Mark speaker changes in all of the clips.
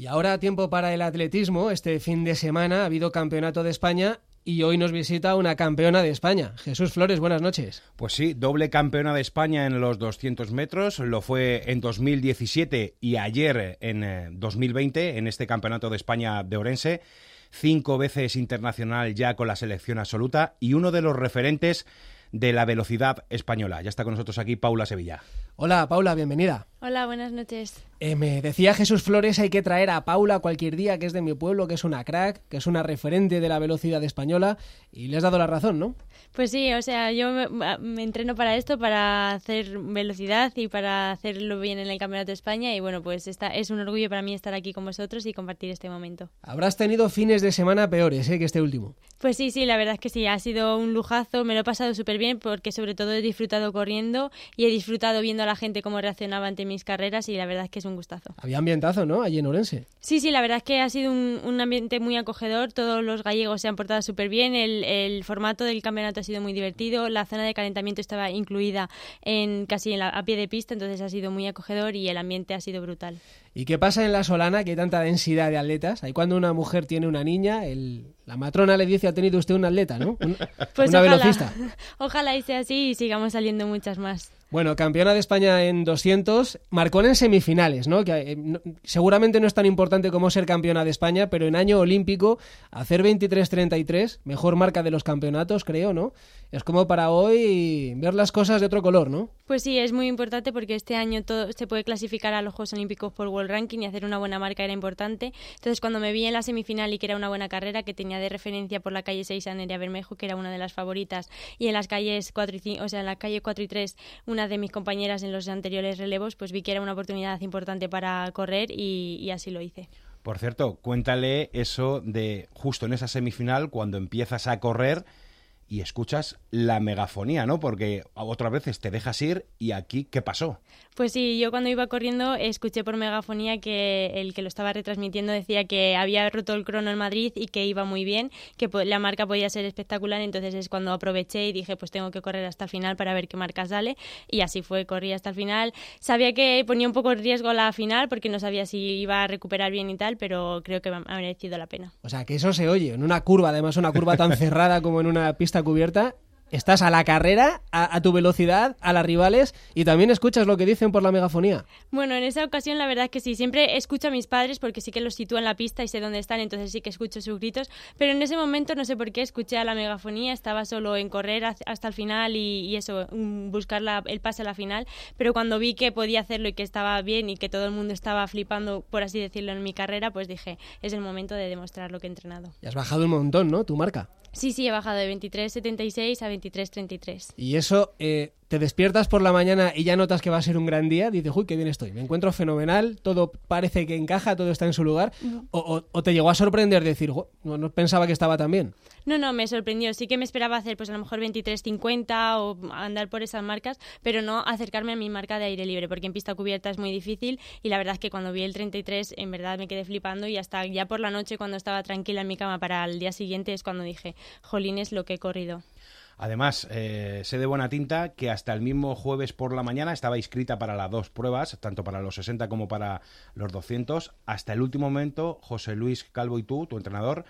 Speaker 1: Y ahora tiempo para el atletismo. Este fin de semana ha habido campeonato de España y hoy nos visita una campeona de España. Jesús Flores, buenas noches.
Speaker 2: Pues sí, doble campeona de España en los 200 metros. Lo fue en 2017 y ayer en 2020 eh, en este campeonato de España de Orense. Cinco veces internacional ya con la selección absoluta y uno de los referentes de la velocidad española. Ya está con nosotros aquí Paula Sevilla.
Speaker 1: Hola Paula, bienvenida.
Speaker 3: Hola, buenas noches.
Speaker 1: Eh, me decía Jesús Flores, hay que traer a Paula cualquier día, que es de mi pueblo, que es una crack, que es una referente de la velocidad española, y le has dado la razón, ¿no?
Speaker 3: Pues sí, o sea, yo me, entreno para esto, para hacer velocidad y para hacerlo bien en el Campeonato de España, y bueno, pues esta, es un orgullo para mí estar aquí con vosotros y compartir este momento.
Speaker 1: Habrás tenido fines de semana peores, ¿eh? Que este último.
Speaker 3: Pues sí, sí, la verdad es que sí, ha sido un lujazo, me lo he pasado súper bien porque sobre todo he disfrutado corriendo y he disfrutado viendo a la gente cómo reaccionaba ante mis carreras y la verdad es que es un gustazo.
Speaker 1: Había ambientazo, ¿no? Allí en Orense.
Speaker 3: Sí, sí, la verdad es que ha sido un, ambiente muy acogedor, todos los gallegos se han portado súper bien, el, formato del campeonato ha sido muy divertido, la zona de calentamiento estaba incluida en casi en a pie de pista, entonces ha sido muy acogedor y el ambiente ha sido brutal.
Speaker 1: ¿Y qué pasa en la Solana, que hay tanta densidad de atletas? Ahí cuando una mujer tiene una niña, el, la matrona le dice, ha tenido usted un atleta, ¿no?
Speaker 3: pues una velocista. Ojalá y sea así y sigamos saliendo muchas más.
Speaker 1: Bueno, campeona de España en 200, marcó en semifinales, ¿no? Que eh, seguramente no es tan importante como ser campeona de España, pero en año olímpico hacer 23-33, mejor marca de los campeonatos, creo, ¿no? Es como para hoy ver las cosas de otro color, ¿no?
Speaker 3: Pues sí, es muy importante porque este año todo se puede clasificar a los Juegos Olímpicos por World Ranking y hacer una buena marca era importante. Entonces, cuando me vi en la semifinal y que era una buena carrera, que tenía de referencia por la calle 6 a Nerea Bermejo, que era una de las favoritas, y en las calles 4 y 5, o sea, en la calle 4 y 3, una de mis compañeras en los anteriores relevos, pues vi que era una oportunidad importante para correr y, así lo hice.
Speaker 2: Por cierto, cuéntale eso de justo en esa semifinal, cuando empiezas a correr y escuchas la megafonía, ¿no? Porque otras veces te dejas ir y aquí, ¿qué pasó?
Speaker 3: Pues sí, yo cuando iba corriendo escuché por megafonía que el que lo estaba retransmitiendo decía que había roto el crono en Madrid y que iba muy bien, que la marca podía ser espectacular, entonces es cuando aproveché y dije, pues tengo que correr hasta el final para ver qué marca sale y así fue, corrí hasta el final. Sabía que ponía un poco en riesgo la final porque no sabía si iba a recuperar bien y tal, pero creo que ha merecido la pena.
Speaker 1: O sea, que eso se oye en una curva, además una curva tan cerrada como en una pista cubierta estás a la carrera, a, tu velocidad, a las rivales y también escuchas lo que dicen por la megafonía.
Speaker 3: Bueno, en esa ocasión la verdad es que sí, siempre escucho a mis padres porque sí que los sitúo en la pista y sé dónde están, entonces sí que escucho sus gritos, pero en ese momento no sé por qué escuché a la megafonía, estaba solo en correr hasta el final y, eso, mm, buscar el pase a la final, pero cuando vi que podía hacerlo y que estaba bien y que todo el mundo estaba flipando, por así decirlo, en mi carrera, pues dije, es el momento de demostrar lo que he entrenado.
Speaker 1: Y has bajado un montón, ¿no? Tu marca.
Speaker 3: Sí, sí, he bajado de 23.76 a 23.33.
Speaker 1: Y eso eh, te despiertas por la mañana y ya notas que va a ser un gran día, dices, uy, qué bien estoy, me encuentro fenomenal, todo parece que encaja, todo está en su lugar, o, te llegó a sorprender decir, no, pensaba que estaba tan bien.
Speaker 3: No, no, me sorprendió, sí que me esperaba hacer pues a lo mejor 23.50 o andar por esas marcas, pero no acercarme a mi marca de aire libre, porque en pista cubierta es muy difícil y la verdad es que cuando vi el 33 en verdad me quedé flipando y hasta ya por la noche cuando estaba tranquila en mi cama para el día siguiente es cuando dije, jolines, lo que he corrido.
Speaker 2: Además, eh, sé de buena tinta que hasta el mismo jueves por la mañana estaba inscrita para las dos pruebas, tanto para los 60 como para los 200. Hasta el último momento, José Luis Calvo y tú, tu entrenador,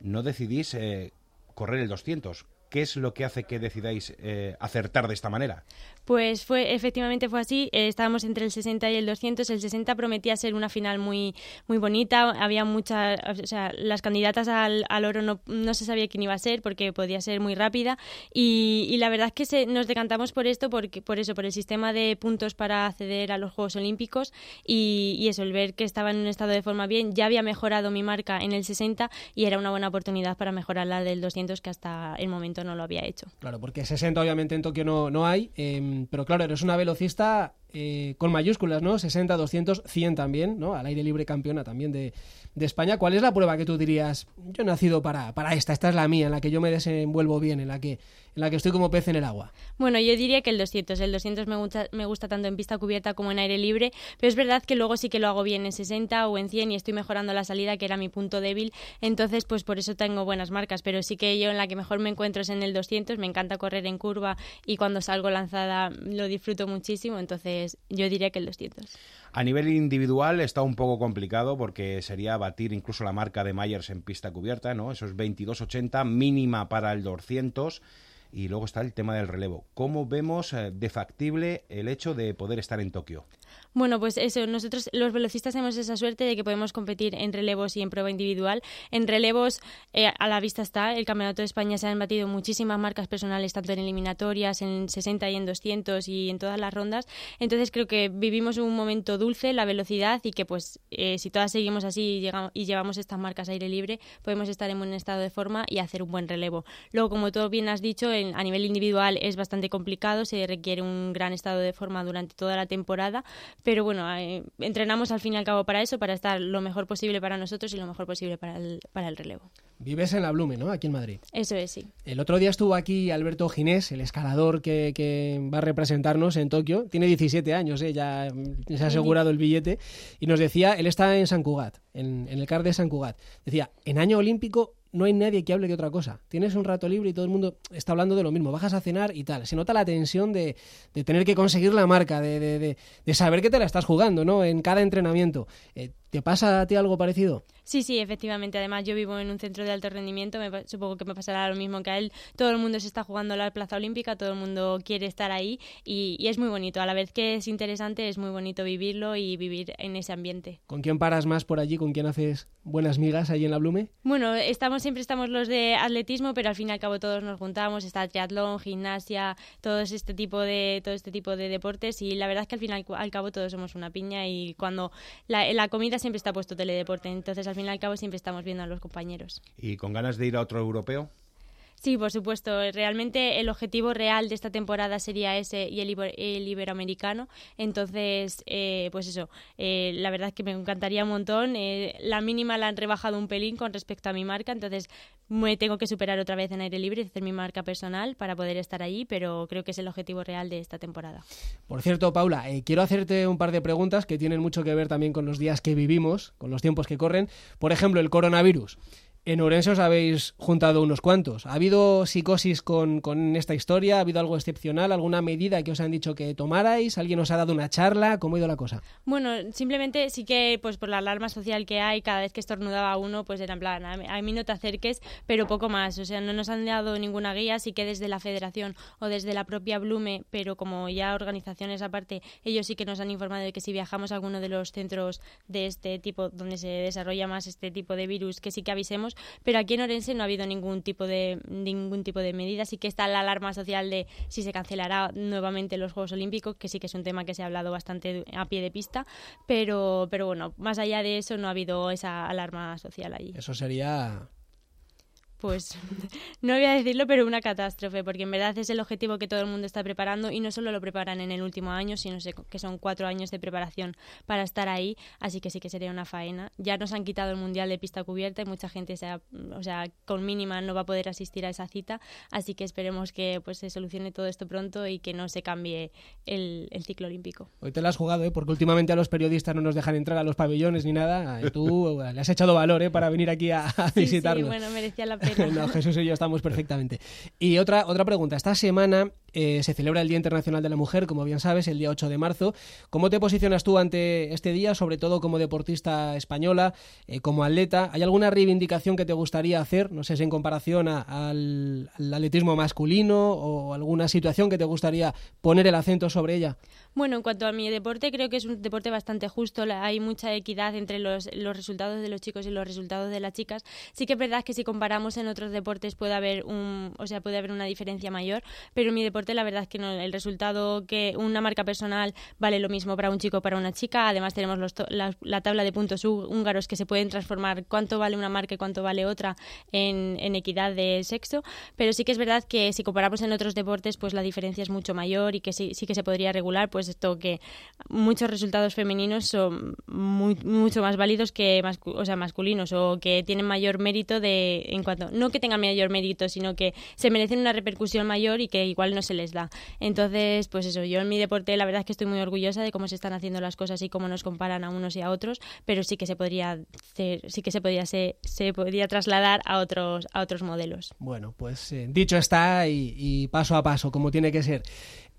Speaker 2: no decidís eh, correr el 200. ¿Qué es lo que hace que decidáis eh, acertar de esta manera?
Speaker 3: Pues fue, efectivamente fue así. Eh, estábamos entre el 60 y el 200. El 60 prometía ser una final muy, muy bonita. Había muchas, o sea, las candidatas al, al oro no, no, se sabía quién iba a ser porque podía ser muy rápida. Y, y la verdad es que se, nos decantamos por esto, porque, por eso, por el sistema de puntos para acceder a los Juegos Olímpicos. Y, y eso, el ver que estaba en un estado de forma bien, ya había mejorado mi marca en el 60 y era una buena oportunidad para mejorar la del 200 que hasta el momento no lo había hecho.
Speaker 1: Claro, porque 60 obviamente en Tokio no, no hay. Eh, pero claro, eres una velocista eh, con mayúsculas, ¿no? 60, 200, 100 también, ¿no? Al aire libre campeona también de, España. ¿Cuál es la prueba que tú dirías, yo he nacido para, para esta, esta es la mía, en la que yo me desenvuelvo bien, en la que en la que estoy como pez en el agua?
Speaker 3: Bueno, yo diría que el 200. El 200 me gusta, me gusta tanto en pista cubierta como en aire libre, pero es verdad que luego sí que lo hago bien en 60 o en 100 y estoy mejorando la salida, que era mi punto débil. Entonces, pues por eso tengo buenas marcas, pero sí que yo en la que mejor me encuentro es en el 200. Me encanta correr en curva y cuando salgo lanzada lo disfruto muchísimo. Entonces, Yo diría que el 200.
Speaker 2: A nivel individual está un poco complicado porque sería batir incluso la marca de Myers en pista cubierta, ¿no? Esos 22.80 mínima para el 200 y luego está el tema del relevo. ¿Cómo vemos eh, de factible el hecho de poder estar en Tokio?
Speaker 3: Bueno, pues eso, nosotros los velocistas tenemos esa suerte de que podemos competir en relevos y en prueba individual. En relevos, eh, a la vista está, el Campeonato de España se han batido muchísimas marcas personales, tanto en eliminatorias, en 60 y en 200 y en todas las rondas. Entonces creo que vivimos un momento dulce, la velocidad y que pues eh, si todas seguimos así y, llevamos estas marcas aire libre, podemos estar en buen estado de forma y hacer un buen relevo. Luego, como tú bien has dicho, a nivel individual es bastante complicado, se requiere un gran estado de forma durante toda la temporada, pero bueno, eh, entrenamos al fin y al cabo para eso, para estar lo mejor posible para nosotros y lo mejor posible para el, para el relevo.
Speaker 1: Vives en la Blume, ¿no? Aquí en Madrid.
Speaker 3: Eso es, sí.
Speaker 1: El otro día estuvo aquí Alberto Ginés, el escalador que, que va a representarnos en Tokio. Tiene 17 años, ¿eh? ya, se ha asegurado el billete. Y nos decía, él está en San Cugat, en, en el CAR de San Cugat. Decía, en año olímpico no hay nadie que hable de otra cosa. Tienes un rato libre y todo el mundo está hablando de lo mismo. Bajas a cenar y tal. Se nota la tensión de, de tener que conseguir la marca, de, de, de, saber que te la estás jugando, ¿no? En cada entrenamiento. Eh, ¿Te pasa a ti algo parecido?
Speaker 3: Sí, sí, efectivamente. Además, yo vivo en un centro de alto rendimiento. Me, supongo que me pasará lo mismo que a él. Todo el mundo se está jugando la plaza olímpica, todo el mundo quiere estar ahí y, y, es muy bonito. A la vez que es interesante, es muy bonito vivirlo y vivir en ese ambiente.
Speaker 1: ¿Con quién paras más por allí? ¿Con quién haces buenas migas ahí en la Blume?
Speaker 3: Bueno, estamos siempre estamos los de atletismo, pero al fin y al cabo todos nos juntamos. Está triatlón, gimnasia, todo este tipo de todo este tipo de deportes y la verdad es que al fin y al cabo todos somos una piña y cuando la, la comida siempre está puesto teledeporte, entonces al fin y al cabo siempre estamos viendo a los compañeros.
Speaker 2: ¿Y con ganas de ir a otro europeo?
Speaker 3: Sí, por supuesto. Realmente el objetivo real de esta temporada sería ese y el, el iberoamericano. Entonces, eh, pues eso, eh, la verdad es que me encantaría un montón. Eh, la mínima la han rebajado un pelín con respecto a mi marca, entonces me tengo que superar otra vez en aire libre y hacer mi marca personal para poder estar allí, pero creo que es el objetivo real de esta temporada.
Speaker 1: Por cierto, Paula, quiero hacerte un par de preguntas que tienen mucho que ver también con los días que vivimos, con los tiempos que corren. Por ejemplo, el coronavirus. En Orense os habéis juntado unos cuantos. ¿Ha habido psicosis con, con, esta historia? ¿Ha habido algo excepcional? ¿Alguna medida que os han dicho que tomarais? ¿Alguien os ha dado una charla? ¿Cómo ha ido la cosa?
Speaker 3: Bueno, simplemente sí que pues por la alarma social que hay, cada vez que estornudaba uno, pues era en plan, a mí no te acerques, pero poco más. O sea, no nos han dado ninguna guía, sí que desde la federación o desde la propia Blume, pero como ya organizaciones aparte, ellos sí que nos han informado de que si viajamos a alguno de los centros de este tipo, donde se desarrolla más este tipo de virus, que sí que avisemos pero aquí en Orense no ha habido ningún tipo de ningún tipo de medida, sí que está la alarma social de si se cancelará nuevamente los Juegos Olímpicos, que sí que es un tema que se ha hablado bastante a pie de pista, pero pero bueno, más allá de eso no ha habido esa alarma social allí.
Speaker 1: Eso sería
Speaker 3: pues no voy a decirlo, pero una catástrofe, porque en verdad es el objetivo que todo el mundo está preparando y no solo lo preparan en el último año, sino que son cuatro años de preparación para estar ahí, así que sí que sería una faena. Ya nos han quitado el Mundial de pista cubierta y mucha gente, sea, o sea, con mínima no va a poder asistir a esa cita, así que esperemos que pues se solucione todo esto pronto y que no se cambie el, el ciclo olímpico.
Speaker 1: Hoy te lo has jugado, ¿eh? porque últimamente a los periodistas no nos dejan entrar a los pabellones ni nada, tú le has echado valor ¿eh? para venir aquí a, a
Speaker 3: sí,
Speaker 1: visitarnos.
Speaker 3: Sí, bueno, merecía la
Speaker 1: no, Jesús y yo estamos perfectamente. Y otra, otra pregunta. Esta semana eh, se celebra el Día Internacional de la Mujer, como bien sabes, el día 8 de marzo. ¿Cómo te posicionas tú ante este día, sobre todo como deportista española, eh, como atleta? ¿Hay alguna reivindicación que te gustaría hacer, no sé si en comparación al, al atletismo masculino o alguna situación que te gustaría poner el acento sobre ella?
Speaker 3: Bueno, en cuanto a mi deporte, creo que es un deporte bastante justo. Hay mucha equidad entre los, los resultados de los chicos y los resultados de las chicas. Sí que es verdad que si comparamos en otros deportes puede haber un, o sea, puede haber una diferencia mayor, pero en mi deporte la verdad es que no, el resultado que una marca personal vale lo mismo para un chico o para una chica. Además tenemos los la, la, tabla de puntos húngaros que se pueden transformar cuánto vale una marca y cuánto vale otra en, en equidad de sexo. Pero sí que es verdad que si comparamos en otros deportes, pues la diferencia es mucho mayor y que sí, sí que se podría regular, pues esto que muchos resultados femeninos son muy, mucho más válidos que o sea, masculinos o que tienen mayor mérito de en cuanto no que tengan mayor mérito, sino que se merecen una repercusión mayor y que igual no se les da. Entonces, pues eso, yo en mi deporte la verdad es que estoy muy orgullosa de cómo se están haciendo las cosas y cómo nos comparan a unos y a otros, pero sí que se podría hacer, sí que se podría se, se podría trasladar a otros a otros modelos.
Speaker 1: Bueno, pues eh, dicho está y, y paso a paso como tiene que ser.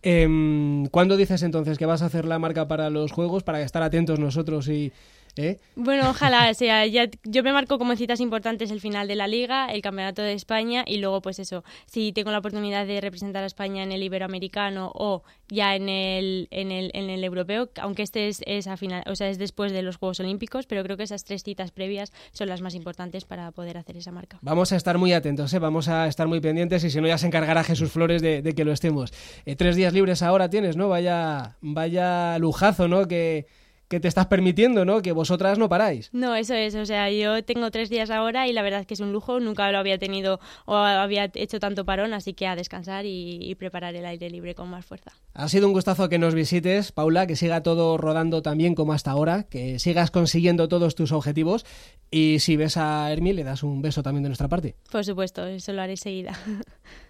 Speaker 1: Em, ¿Cuándo dices entonces que vas a hacer la marca para los juegos para estar atentos nosotros y ¿Eh?
Speaker 3: Bueno, ojalá, o sea, ya, yo me marco como citas importantes el final de la Liga, el Campeonato de España y luego, pues eso, si tengo la oportunidad de representar a España en el Iberoamericano o ya en el, en el, en el Europeo, aunque este es, es, a final, o sea, es después de los Juegos Olímpicos, pero creo que esas tres citas previas son las más importantes para poder hacer esa marca.
Speaker 1: Vamos a estar muy atentos, ¿eh? vamos a estar muy pendientes y si no ya se encargará Jesús Flores de, que lo estemos. Eh, tres días libres ahora tienes, ¿no? Vaya, vaya lujazo, ¿no? Que que te estás permitiendo, ¿no? Que vosotras no paráis.
Speaker 3: No, eso es. O sea, yo tengo tres días ahora y la verdad es que es un lujo. Nunca lo había tenido o había hecho tanto parón, así que a descansar y, preparar el aire libre con más fuerza.
Speaker 1: Ha sido un gustazo que nos visites, Paula, que siga todo rodando tan bien como hasta ahora, que sigas consiguiendo todos tus objetivos y si ves a Hermi le das un beso también de nuestra parte.
Speaker 3: Por supuesto, eso lo haré seguida.